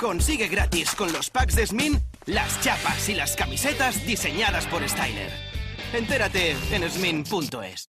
Consigue gratis con los packs de Smin las chapas y las camisetas diseñadas por Styler. Entérate en smin.es.